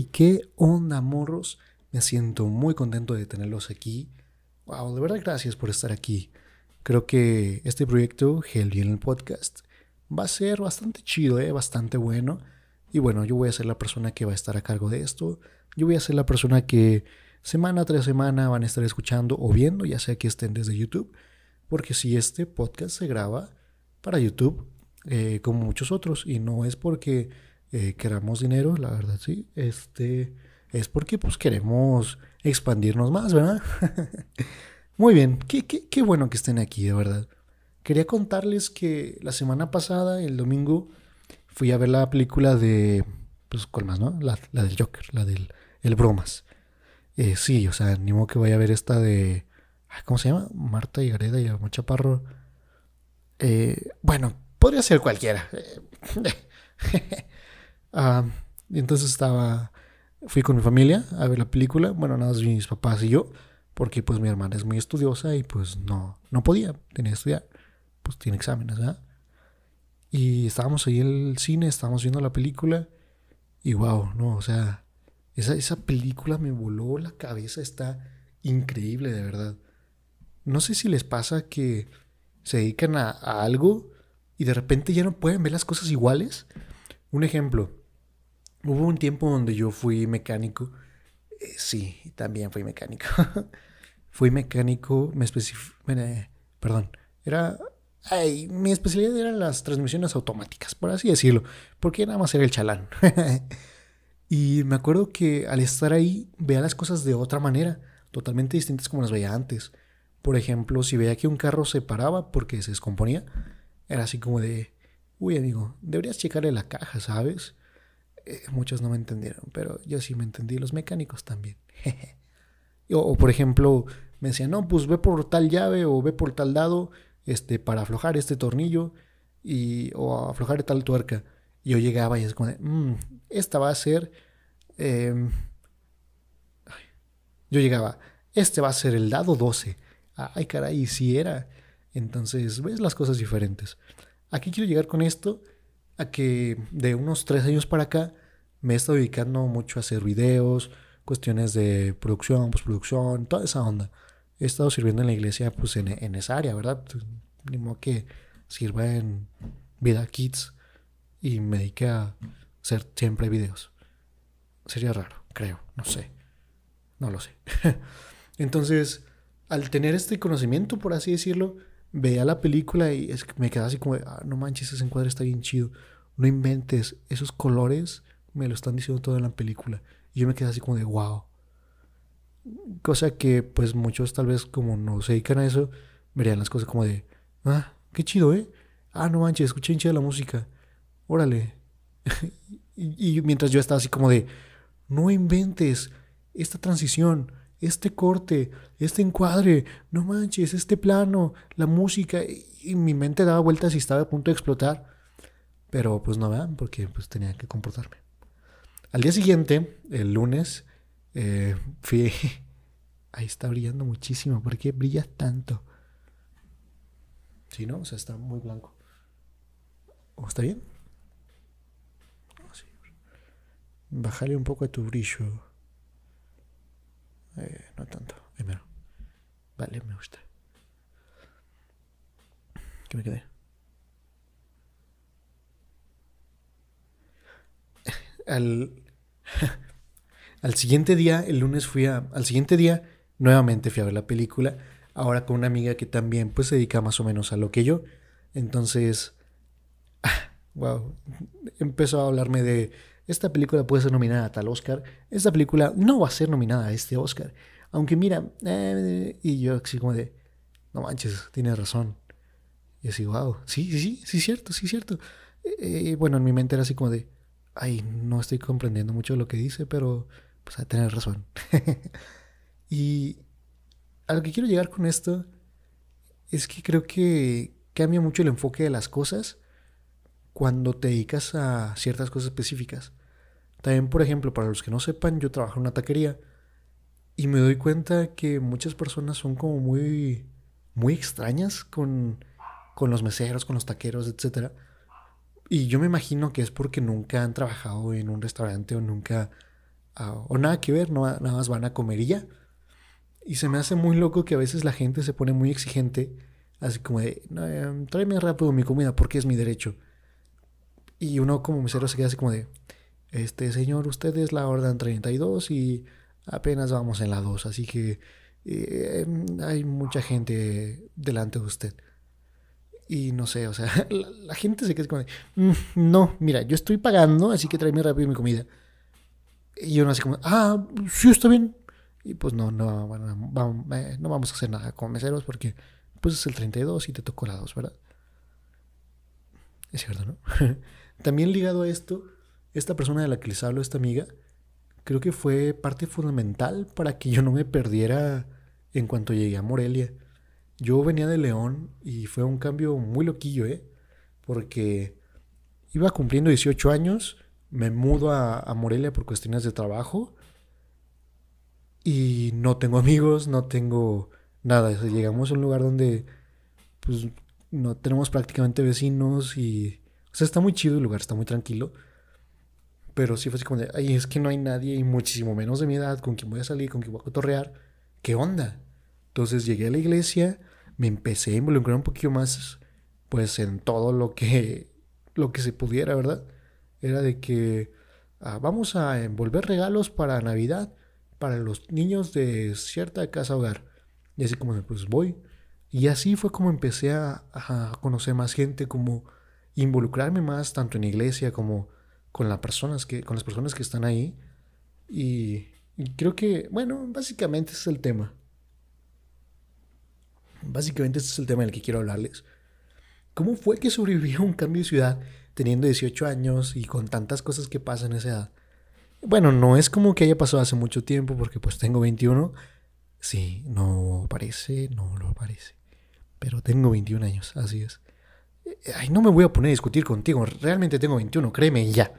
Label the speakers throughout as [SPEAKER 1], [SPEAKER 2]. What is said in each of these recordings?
[SPEAKER 1] Hey, ¿qué onda, morros? Me siento muy contento de tenerlos aquí. Wow, de verdad gracias por estar aquí. Creo que este proyecto, Hell en el Podcast, va a ser bastante chido, ¿eh? bastante bueno. Y bueno, yo voy a ser la persona que va a estar a cargo de esto. Yo voy a ser la persona que semana tras semana van a estar escuchando o viendo, ya sea que estén desde YouTube. Porque si este podcast se graba para YouTube, eh, como muchos otros, y no es porque eh, queramos dinero, la verdad, sí, este, es porque pues queremos expandirnos más, ¿verdad? Muy bien, qué, qué, qué bueno que estén aquí, de verdad. Quería contarles que la semana pasada, el domingo, fui a ver la película de. Pues, ¿cuál más, no? La, del Joker, la del El Bromas. Eh, sí, o sea, ni modo que vaya a ver esta de. ¿Cómo se llama? Marta y Gareda y Amor Chaparro. Eh, bueno, podría ser cualquiera. ah, entonces estaba. Fui con mi familia a ver la película. Bueno, nada más mis papás y yo. Porque pues mi hermana es muy estudiosa y pues no, no podía, tenía que estudiar. Pues tiene exámenes, ¿verdad? Y estábamos ahí en el cine, estábamos viendo la película. Y wow, no, o sea, esa, esa película me voló la cabeza, está increíble, de verdad. No sé si les pasa que se dedican a, algo y de repente ya no pueden ver las cosas iguales. Un ejemplo, hubo un tiempo donde yo fui mecánico. Eh, sí, también fui mecánico. fui mecánico, me especifico, perdón, era Ay, mi especialidad eran las transmisiones automáticas, por así decirlo, porque nada más era el chalán. y me acuerdo que al estar ahí veía las cosas de otra manera, totalmente distintas como las veía antes. Por ejemplo, si veía que un carro se paraba porque se descomponía, era así como de, uy amigo, deberías checarle la caja, ¿sabes? Eh, muchos no me entendieron, pero yo sí me entendí, los mecánicos también. o, por ejemplo, me decían, no, pues ve por tal llave o ve por tal dado este, para aflojar este tornillo y, o aflojar tal tuerca. Yo llegaba y es como, mmm, esta va a ser... Em, yo llegaba, este va a ser el dado 12. Ay, caray, si era. Entonces, ves las cosas diferentes. Aquí quiero llegar con esto a que de unos tres años para acá me he estado dedicando mucho a hacer videos, cuestiones de producción, postproducción, toda esa onda he estado sirviendo en la iglesia pues en, esa área, ¿verdad? Pues, ni modo que sirva en Vida Kids y me dedique a hacer siempre videos. Sería raro, creo, no sé. No lo sé. Entonces, al tener este conocimiento, por así decirlo, veía la película y es me quedaba así como, ah, no manches, ese encuadre está bien chido. No inventes, esos colores me lo están diciendo todo en la película. Y yo me quedé así como de, wow. Cosa que pues muchos tal vez como no se dedican a eso, verían las cosas como de, ah, qué chido, ¿eh? Ah, no manches, escuché hincha la música. Órale. y, mientras yo estaba así como de, no inventes esta transición, este corte, este encuadre, no manches, este plano, la música. Y, mi mente daba vueltas y estaba a punto de explotar. Pero pues no vean, porque pues tenía que comportarme. Al día siguiente, el lunes, eh, fui. Ahí está brillando muchísimo. ¿Por qué brilla tanto? Si no, o sea, está muy blanco. ¿O está bien? Bájale un poco a tu brillo. Eh, no tanto. Primero. Vale, me gusta. ¿Qué me quedé? Al. Al siguiente día, el lunes fui a... Al siguiente día, nuevamente fui a ver la película. Ahora con una amiga que también pues se dedica más o menos a lo que yo. Entonces... wow. Empezó a hablarme de... Esta película puede ser nominada a tal Oscar. Esta película no va a ser nominada a este Oscar. Aunque mira... Eh, y yo así como de... No manches, tienes razón. Y así, wow. Sí, sí, sí, sí, cierto, sí, cierto. Eh, bueno, en mi mente era así como de... Ay, no estoy comprendiendo mucho lo que dice, pero pues a tener razón. y a lo que quiero llegar con esto es que creo que cambia mucho el enfoque de las cosas cuando te dedicas a ciertas cosas específicas. También, por ejemplo, para los que no sepan, yo trabajo en una taquería y me doy cuenta que muchas personas son como muy, muy extrañas con, con los meseros, con los taqueros, etc. Y yo me imagino que es porque nunca han trabajado en un restaurante o nunca o nada que ver, no, nada más van a comer y. Y se me hace muy loco que a veces la gente se pone muy exigente, así como de, em, tráeme rápido mi comida porque es mi derecho. Y uno como mesero se queda así como de, este señor, usted es la orden 32 y apenas vamos en la 2, así que eh, hay mucha gente delante de usted. Y no sé, o sea, la, gente se queda como mm, no, mira, yo estoy pagando, así que tráeme rápido mi comida. Y uno así como, ah, sí, está bien. Y pues no, no, bueno, vamos, eh, no vamos a hacer nada con meseros porque pues es el 32 y te tocó la 2, ¿verdad? Es cierto, ¿no? También ligado a esto, esta persona de la que les hablo, esta amiga, creo que fue parte fundamental para que yo no me perdiera en cuanto llegué a Morelia. Yo venía de León y fue un cambio muy loquillo, ¿eh? Porque iba cumpliendo 18 años, me mudo a, Morelia por cuestiones de trabajo y no tengo amigos, no tengo nada. llegamos a un lugar donde pues no tenemos prácticamente vecinos y... O sea, está muy chido el lugar, está muy tranquilo. Pero sí fue así como de, ay, es que no hay nadie y muchísimo menos de mi edad con quien voy a salir, con quien voy a cotorrear. ¿Qué onda? Entonces llegué a la iglesia, me empecé a involucrar un poquito más, pues, en todo lo que, lo que se pudiera, ¿verdad? Era de que ah, vamos a envolver regalos para Navidad para los niños de cierta casa hogar. Y así como, pues voy. Y así fue como empecé a, conocer más gente, como involucrarme más tanto en iglesia como con las personas que, con las personas que están ahí. Y, creo que, bueno, básicamente ese es el tema. Básicamente este es el tema del que quiero hablarles. ¿Cómo fue que sobreviví a un cambio de ciudad teniendo 18 años y con tantas cosas que pasan en esa edad? Bueno, no es como que haya pasado hace mucho tiempo porque pues tengo 21. Sí, no parece, no lo parece. Pero tengo 21 años, así es. Ay, no me voy a poner a discutir contigo. Realmente tengo 21, créeme, y ya.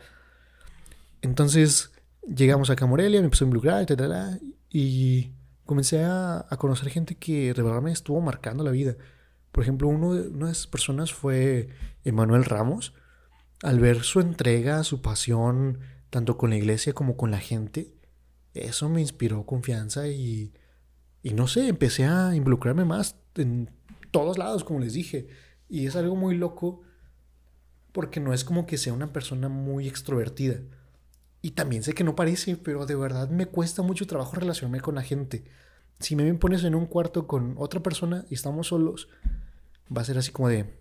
[SPEAKER 1] Entonces, llegamos acá a Morelia, me empezó a involucrar, etc. Y comencé a, conocer gente que de verdad me estuvo marcando la vida. Por ejemplo, uno de, una de esas personas fue Emanuel Ramos. Al ver su entrega, su pasión, tanto con la iglesia como con la gente, eso me inspiró confianza y, y no sé, empecé a involucrarme más en todos lados, como les dije. Y es algo muy loco porque no es como que sea una persona muy extrovertida. Y también sé que no parece, pero de verdad me cuesta mucho trabajo relacionarme con la gente. Si me pones en un cuarto con otra persona y estamos solos, va a ser así como de...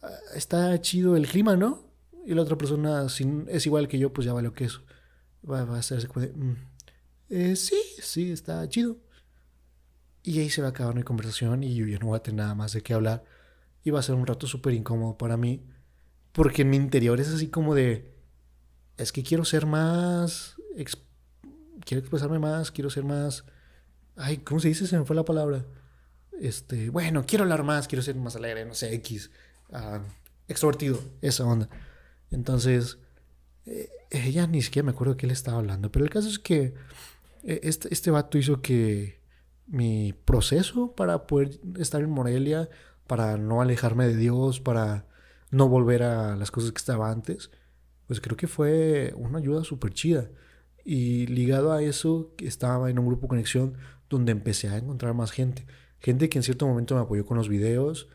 [SPEAKER 1] Ah, está chido el clima, ¿no? Y la otra persona, si es igual que yo, pues ya vale que eso. Va, a ser así como de... Mm, eh, sí, sí, está chido. Y ahí se va a acabar mi conversación y yo ya no voy a tener nada más de qué hablar iba a ser un rato súper incómodo para mí. Porque en mi interior es así como de, es que quiero ser más, quiero expresarme más, quiero ser más, ay, ¿cómo se dice? Se me fue la palabra. Este, bueno, quiero hablar más, quiero ser más alegre, no sé, X, uh, extrovertido, esa onda. Entonces, eh, ella ni siquiera me acuerdo de qué le estaba hablando, pero el caso es que eh, este, este vato hizo que mi proceso para poder estar en Morelia para no alejarme de Dios, para no volver a las cosas que estaba antes, pues creo que fue una ayuda súper chida. Y ligado a eso, estaba en un grupo conexión donde empecé a encontrar más gente. Gente que en cierto momento me apoyó con los videos,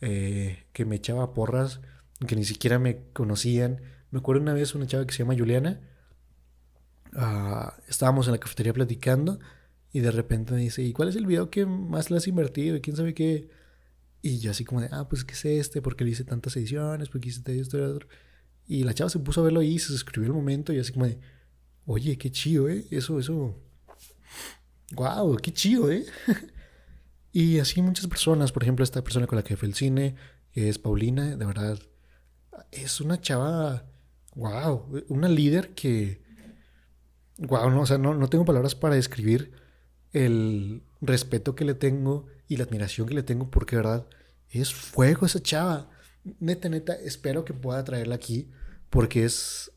[SPEAKER 1] eh, que me echaba porras, que ni siquiera me conocían. Me acuerdo una vez una chava que se llama Juliana. Ah, estábamos en la cafetería platicando y de repente me dice, ¿y cuál es el video que más le has invertido? ¿Y quién sabe qué? Y yo así como de, ah, pues ¿qué es este? ¿Por qué le hice tantas ediciones? ¿Por qué hice esto y? Y la chava se puso a verlo ahí, se escribió el momento y así como de, oye, qué chido, ¿eh? Eso, eso. Wow, qué chido, ¿eh? y así muchas personas, por ejemplo, esta persona con la que fue el cine, es Paulina, de verdad, es una chava, wow, una líder que, wow, no, o sea, no, no tengo palabras para describir el respeto que le tengo y la admiración que le tengo porque, verdad, es fuego esa chava. Neta, neta, espero que pueda traerla aquí porque es...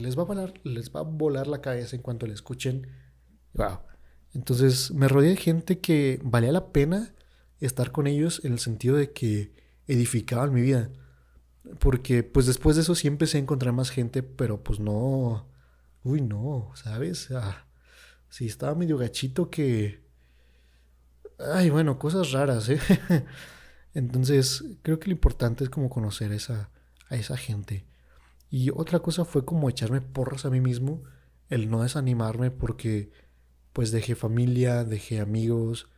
[SPEAKER 1] les va a volar, les va a volar la cabeza en cuanto la escuchen. Wow. Entonces me rodeé de gente que valía la pena estar con ellos en el sentido de que edificaban mi vida. Porque pues después de eso sí empecé a encontrar más gente, pero pues no, uy, no, ¿sabes? Ah, sí, estaba medio gachito que... Ay, bueno, cosas raras, ¿eh? Entonces, creo que lo importante es como conocer esa, a esa gente. Y otra cosa fue como echarme porras a mí mismo, el no desanimarme porque pues dejé familia, dejé amigos,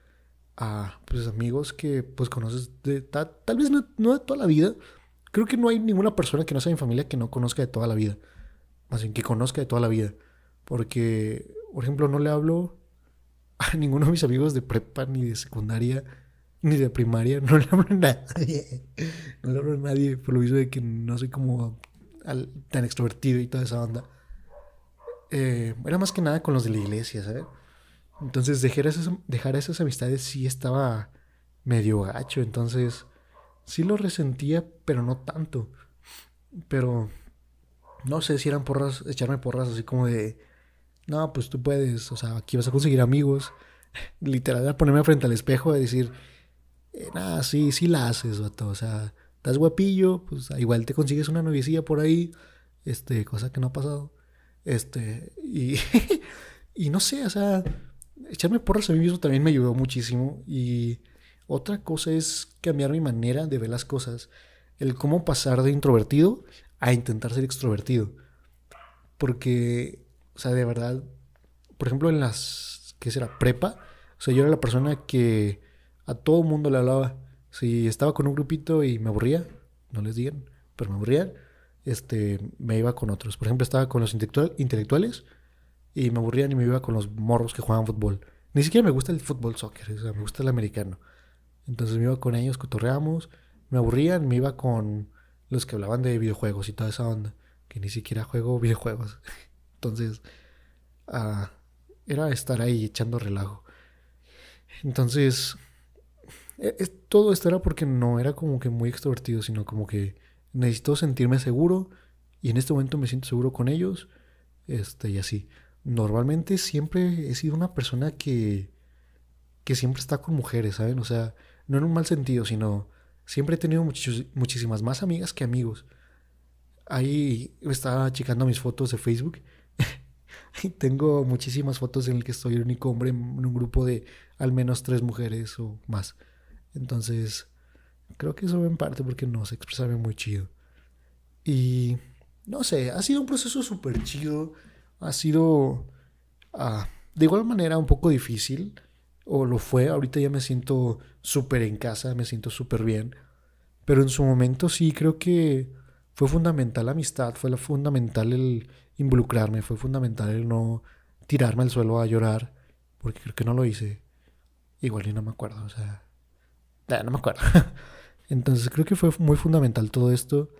[SPEAKER 1] a pues amigos que pues conoces de tal, vez no, no, de toda la vida. Creo que no hay ninguna persona que no sea mi familia que no conozca de toda la vida. Más bien que conozca de toda la vida. Porque, por ejemplo, no le hablo a ninguno de mis amigos de prepa, ni de secundaria, ni de primaria. No le hablo a nadie. No le hablo a nadie por lo mismo de que no soy como tan extrovertido y toda esa onda. Eh, era más que nada con los de la iglesia, ¿sabes? Entonces dejar esas, dejar esas amistades sí estaba medio gacho. Entonces sí lo resentía, pero no tanto. Pero no sé si eran porras, echarme porras así como de, no, pues tú puedes, o sea, aquí vas a conseguir amigos. Literal, ponerme frente al espejo y decir, eh, nada, sí, sí la haces, vato. O sea, estás guapillo, pues igual te consigues una noviecilla por ahí, este, cosa que no ha pasado. Este, y, y no sé, o sea, echarme porras a mí mismo también me ayudó muchísimo. Y otra cosa es cambiar mi manera de ver las cosas. El cómo pasar de introvertido a intentar ser extrovertido. Porque, o sea, de verdad, por ejemplo, en las, ¿qué será? Prepa. O sea, yo era la persona que a todo mundo le hablaba. Si estaba con un grupito y me aburría, no les digan, pero me aburría, este, me iba con otros. Por ejemplo, estaba con los intelectuales y me aburrían y me iba con los morros que jugaban fútbol. Ni siquiera me gusta el fútbol soccer, o sea, me gusta el americano. Entonces me iba con ellos, cotorreamos, me aburrían, me iba con los que hablaban de videojuegos y toda esa onda, que ni siquiera juego videojuegos. Entonces, ah, era estar ahí echando relajo. Entonces, e, todo esto era porque no era como que muy extrovertido, sino como que necesito sentirme seguro y en este momento me siento seguro con ellos, este, y así normalmente siempre he sido una persona que, que siempre está con mujeres, ¿saben? O sea, no en un mal sentido, sino siempre he tenido muchísimas más amigas que amigos. Ahí estaba checando mis fotos de Facebook y tengo muchísimas fotos en las que estoy el único hombre en un grupo de al menos tres mujeres o más. Entonces, creo que eso en parte porque no sé expresarme muy chido. Y no sé, ha sido un proceso súper chido ha sido ah, de igual manera un poco difícil, o lo fue, ahorita ya me siento súper en casa, me siento súper bien, pero en su momento sí creo que fue fundamental la amistad, fue fundamental el involucrarme, fue fundamental el no tirarme al suelo a llorar, porque creo que no lo hice. Igual y no me acuerdo, o sea, no me acuerdo. Entonces creo que fue muy fundamental todo esto.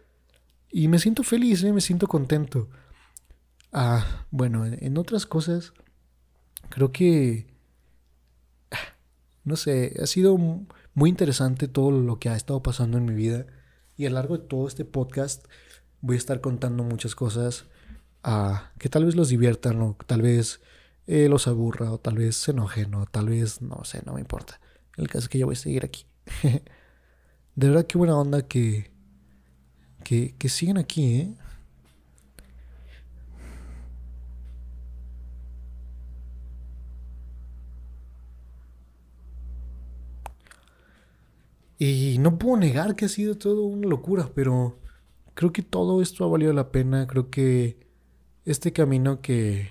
[SPEAKER 1] Y me siento feliz, ¿eh? me siento contento. Ah, bueno, en otras cosas, creo que, no sé, ha sido muy interesante todo lo que ha estado pasando en mi vida y a lo largo de todo este podcast voy a estar contando muchas cosas ah, que tal vez los diviertan o tal vez eh, los aburra o tal vez se enojen o tal vez, no sé, no me importa. El caso es que yo voy a seguir aquí. de verdad, qué buena onda que, que, que siguen aquí, ¿eh? Y no puedo negar que ha sido todo una locura, pero creo que todo esto ha valido la pena. Creo que este camino que,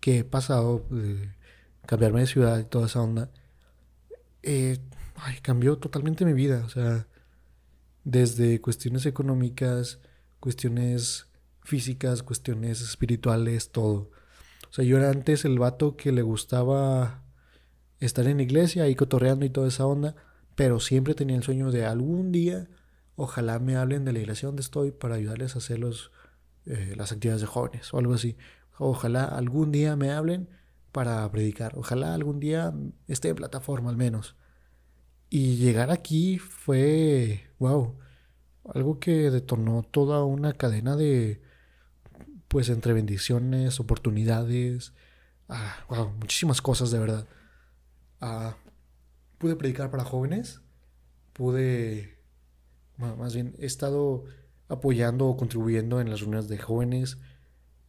[SPEAKER 1] que he pasado, cambiarme de ciudad y toda esa onda, eh, cambió totalmente mi vida. O sea, desde cuestiones económicas, cuestiones físicas, cuestiones espirituales, todo. O sea, yo era antes el vato que le gustaba estar en la iglesia ahí cotorreando y toda esa onda pero siempre tenía el sueño de algún día, ojalá me hablen de la iglesia donde estoy para ayudarles a hacer los, eh, las actividades de jóvenes o algo así. Ojalá algún día me hablen para predicar, ojalá algún día esté en plataforma al menos. Y llegar aquí fue, wow, algo que detonó toda una cadena de, pues, entre bendiciones, oportunidades, ah, wow, muchísimas cosas de verdad. Ah, pude predicar para jóvenes, pude, más bien, he estado apoyando o contribuyendo en las reuniones de jóvenes,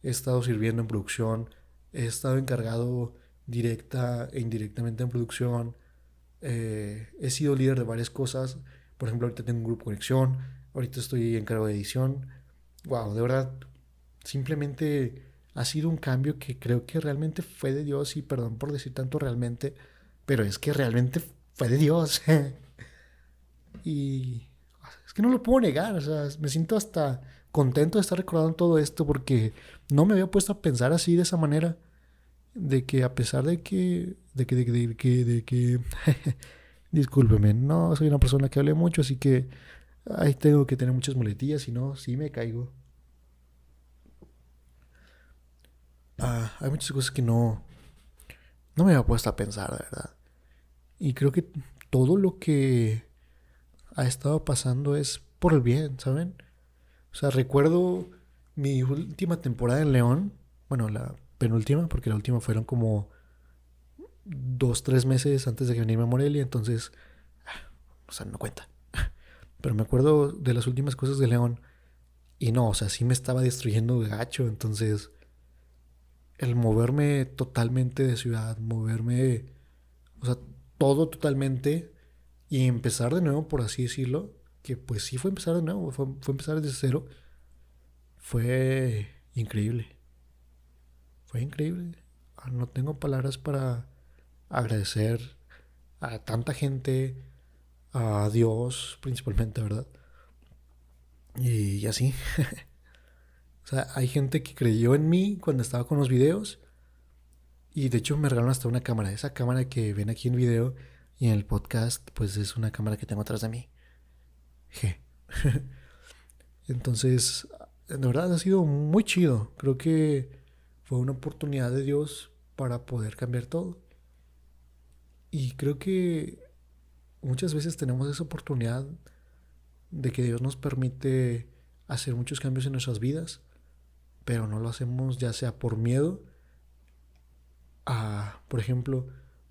[SPEAKER 1] he estado sirviendo en producción, he estado encargado directa e indirectamente en producción, eh, he sido líder de varias cosas, por ejemplo, ahorita tengo un grupo conexión, ahorita estoy en cargo de edición, wow, de verdad, simplemente ha sido un cambio que creo que realmente fue de Dios y perdón por decir tanto realmente, pero es que realmente fue de Dios. y es que no lo puedo negar, o sea, me siento hasta contento de estar recordando todo esto porque no me había puesto a pensar así de esa manera. De que a pesar de que. De que. De que. De que. discúlpeme, no soy una persona que hable mucho, así que. Ahí tengo que tener muchas muletillas, si no, sí me caigo. Ah, hay muchas cosas que no. No me había puesto a pensar, de verdad. Y creo que todo lo que ha estado pasando es por el bien, ¿saben? O sea, recuerdo mi última temporada en León, bueno, la penúltima, porque la última fueron como dos, tres meses antes de que viniera a Morelia, entonces, ah, o sea, no cuenta. Pero me acuerdo de las últimas cosas de León y no, o sea, sí me estaba destruyendo gacho, entonces, el moverme totalmente de ciudad, moverme, o sea, todo totalmente y empezar de nuevo, por así decirlo, que pues sí fue empezar de nuevo, fue, empezar desde cero, fue increíble. Fue increíble. Ah, no tengo palabras para agradecer a tanta gente, a Dios principalmente, ¿verdad? Y así. o sea, hay gente que creyó en mí cuando estaba con los videos. Y de hecho me regalaron hasta una cámara. Esa cámara que ven aquí en video y en el podcast, pues es una cámara que tengo atrás de mí. Entonces, de verdad ha sido muy chido. Creo que fue una oportunidad de Dios para poder cambiar todo. Y creo que muchas veces tenemos esa oportunidad de que Dios nos permite hacer muchos cambios en nuestras vidas, pero no lo hacemos ya sea por miedo a, por ejemplo,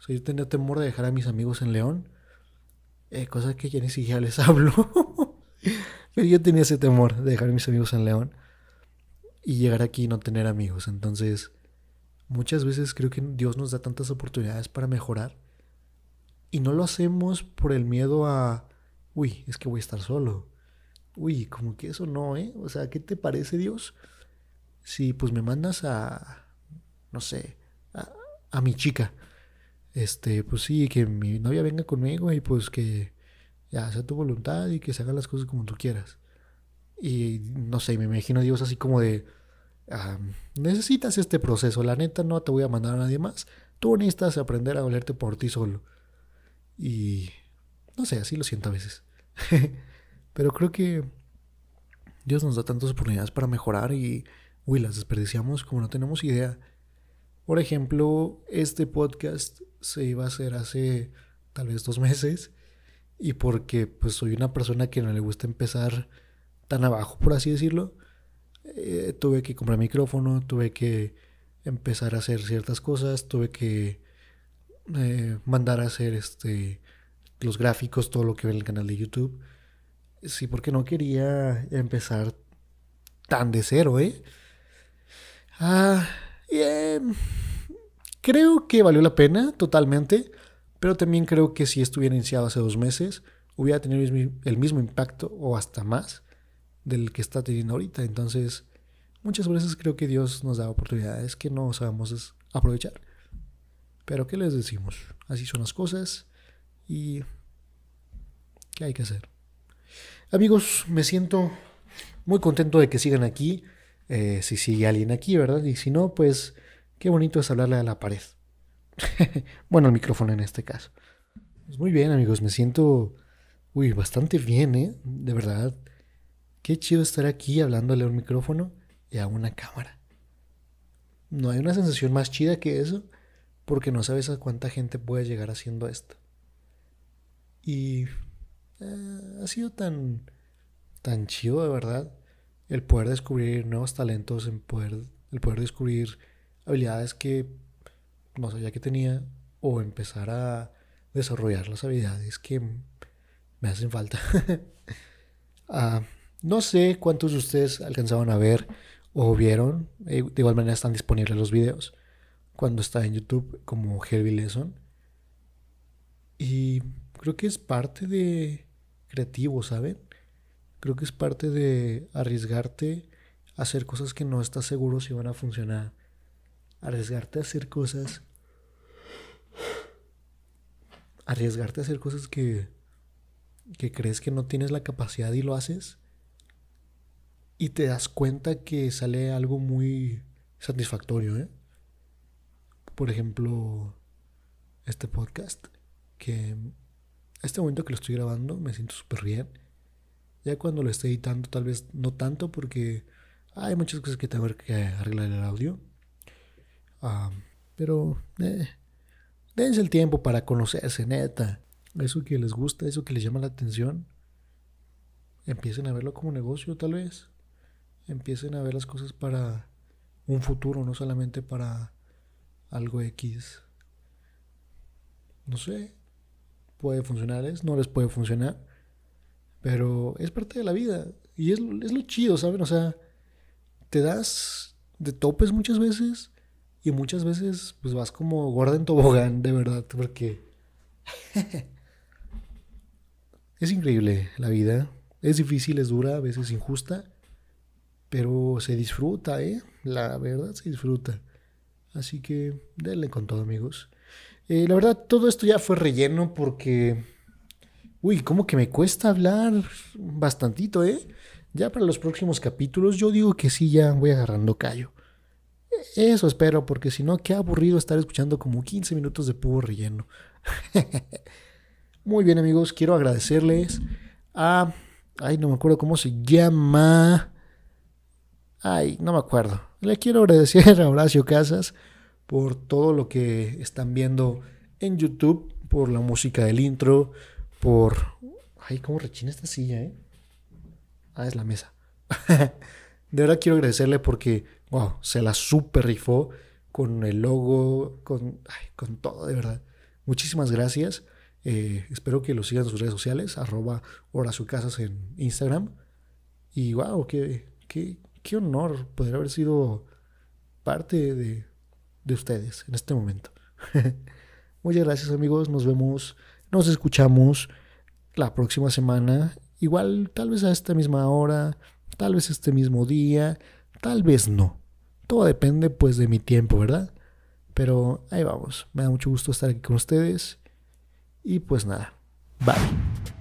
[SPEAKER 1] yo tenía temor de dejar a mis amigos en León, eh, cosa que ya ni siquiera les hablo. Pero yo tenía ese temor de dejar a mis amigos en León y llegar aquí y no tener amigos. Entonces, muchas veces creo que Dios nos da tantas oportunidades para mejorar y no lo hacemos por el miedo a, uy, es que voy a estar solo. Uy, como que eso no, ¿eh? O sea, ¿qué te parece Dios? Si pues me mandas a, no sé, a, mi chica. Este, pues sí, que mi novia venga conmigo y pues que ya, sea tu voluntad y que se hagan las cosas como tú quieras. Y no sé, me imagino Dios así como de, ah, necesitas este proceso, la neta no te voy a mandar a nadie más, tú necesitas aprender a valerte por ti solo. Y no sé, así lo siento a veces. Pero creo que Dios nos da tantas oportunidades para mejorar y, uy, las desperdiciamos como no tenemos idea. Por ejemplo, este podcast se iba a hacer hace tal vez dos meses y porque pues soy una persona que no le gusta empezar tan abajo, por así decirlo, eh, tuve que comprar micrófono, tuve que empezar a hacer ciertas cosas, tuve que eh, mandar a hacer este los gráficos, todo lo que ve en el canal de YouTube. Sí, porque no quería empezar tan de cero, ¿eh? Ah, creo que valió la pena totalmente. Pero también creo que si estuviera iniciado hace dos meses, hubiera tenido el mismo impacto o hasta más del que está teniendo ahorita. Entonces, muchas veces creo que Dios nos da oportunidades que no sabemos aprovechar. Pero ¿qué les decimos? Así son las cosas y ¿qué hay que hacer? Amigos, me siento muy contento de que sigan aquí. Eh, si sigue alguien aquí, ¿verdad? Y si no, pues qué bonito es hablarle a la pared. bueno, el micrófono en este caso. Pues muy bien, amigos, me siento, uy, bastante bien, ¿eh? De verdad. Qué chido estar aquí hablándole a un micrófono y a una cámara. No hay una sensación más chida que eso, porque no sabes a cuánta gente puede llegar haciendo esto. Y eh, ha sido tan, tan chido, de verdad, el poder descubrir nuevos talentos, poder, el poder descubrir habilidades que no sabía que tenía o empezar a desarrollar las habilidades que me hacen falta. Ah, no sé cuántos de ustedes alcanzaban a ver o vieron, eh, de igual manera están disponibles los videos cuando está en YouTube como Heavy Lesson. Y creo que es parte de creativo, ¿saben? Creo que es parte de arriesgarte a hacer cosas que no estás seguro si van a funcionar. Arriesgarte a hacer cosas. Arriesgarte a hacer cosas que, que crees que no tienes la capacidad y lo haces y te das cuenta que sale algo muy satisfactorio, ¿eh? Por ejemplo, este podcast, que este momento que lo estoy grabando me siento súper bien. Ya cuando lo esté editando, tal vez no tanto, porque hay muchas cosas que tengo que arreglar el audio. Pero eh, dense el tiempo para conocerse, neta. Eso que les gusta, eso que les llama la atención, empiecen a verlo como negocio, tal vez empiecen a ver las cosas para un futuro, no solamente para algo X. No sé, puede funcionarles, no les puede funcionar, pero es parte de la vida y es, es lo chido, ¿saben? O sea, te das de topes muchas veces y muchas veces pues vas como gorda en tobogán, de verdad, porque es increíble la vida, es difícil, es dura, a veces injusta, pero se disfruta, ¿eh? La verdad se disfruta. Así que denle con todo, amigos. Eh, la verdad, todo esto ya fue relleno porque... Uy, como que me cuesta hablar bastantito, ¿eh? Ya para los próximos capítulos yo digo que sí, ya voy agarrando callo. Eso espero, porque si no, qué aburrido estar escuchando como 15 minutos de puro relleno. Muy bien, amigos, quiero agradecerles a... Ay, no me acuerdo cómo se llama. Ay, no me acuerdo. Le quiero agradecer a Horacio Casas por todo lo que están viendo en YouTube, por la música del intro, por... Ay, cómo rechina esta silla, ¿eh? Ah, es la mesa. de verdad quiero agradecerle porque, wow, se la super rifó con el logo, con, ay, con todo, de verdad. Muchísimas gracias. Eh, espero que lo sigan en sus redes sociales, arroba Horacio Casas en Instagram. Y wow, qué, qué, qué honor poder haber sido parte de, de ustedes en este momento. Muchas gracias amigos, nos vemos, nos escuchamos la próxima semana, igual tal vez a esta misma hora, tal vez este mismo día, tal vez no. Todo depende pues de mi tiempo, ¿verdad? Pero ahí vamos, me da mucho gusto estar aquí con ustedes y pues nada, bye.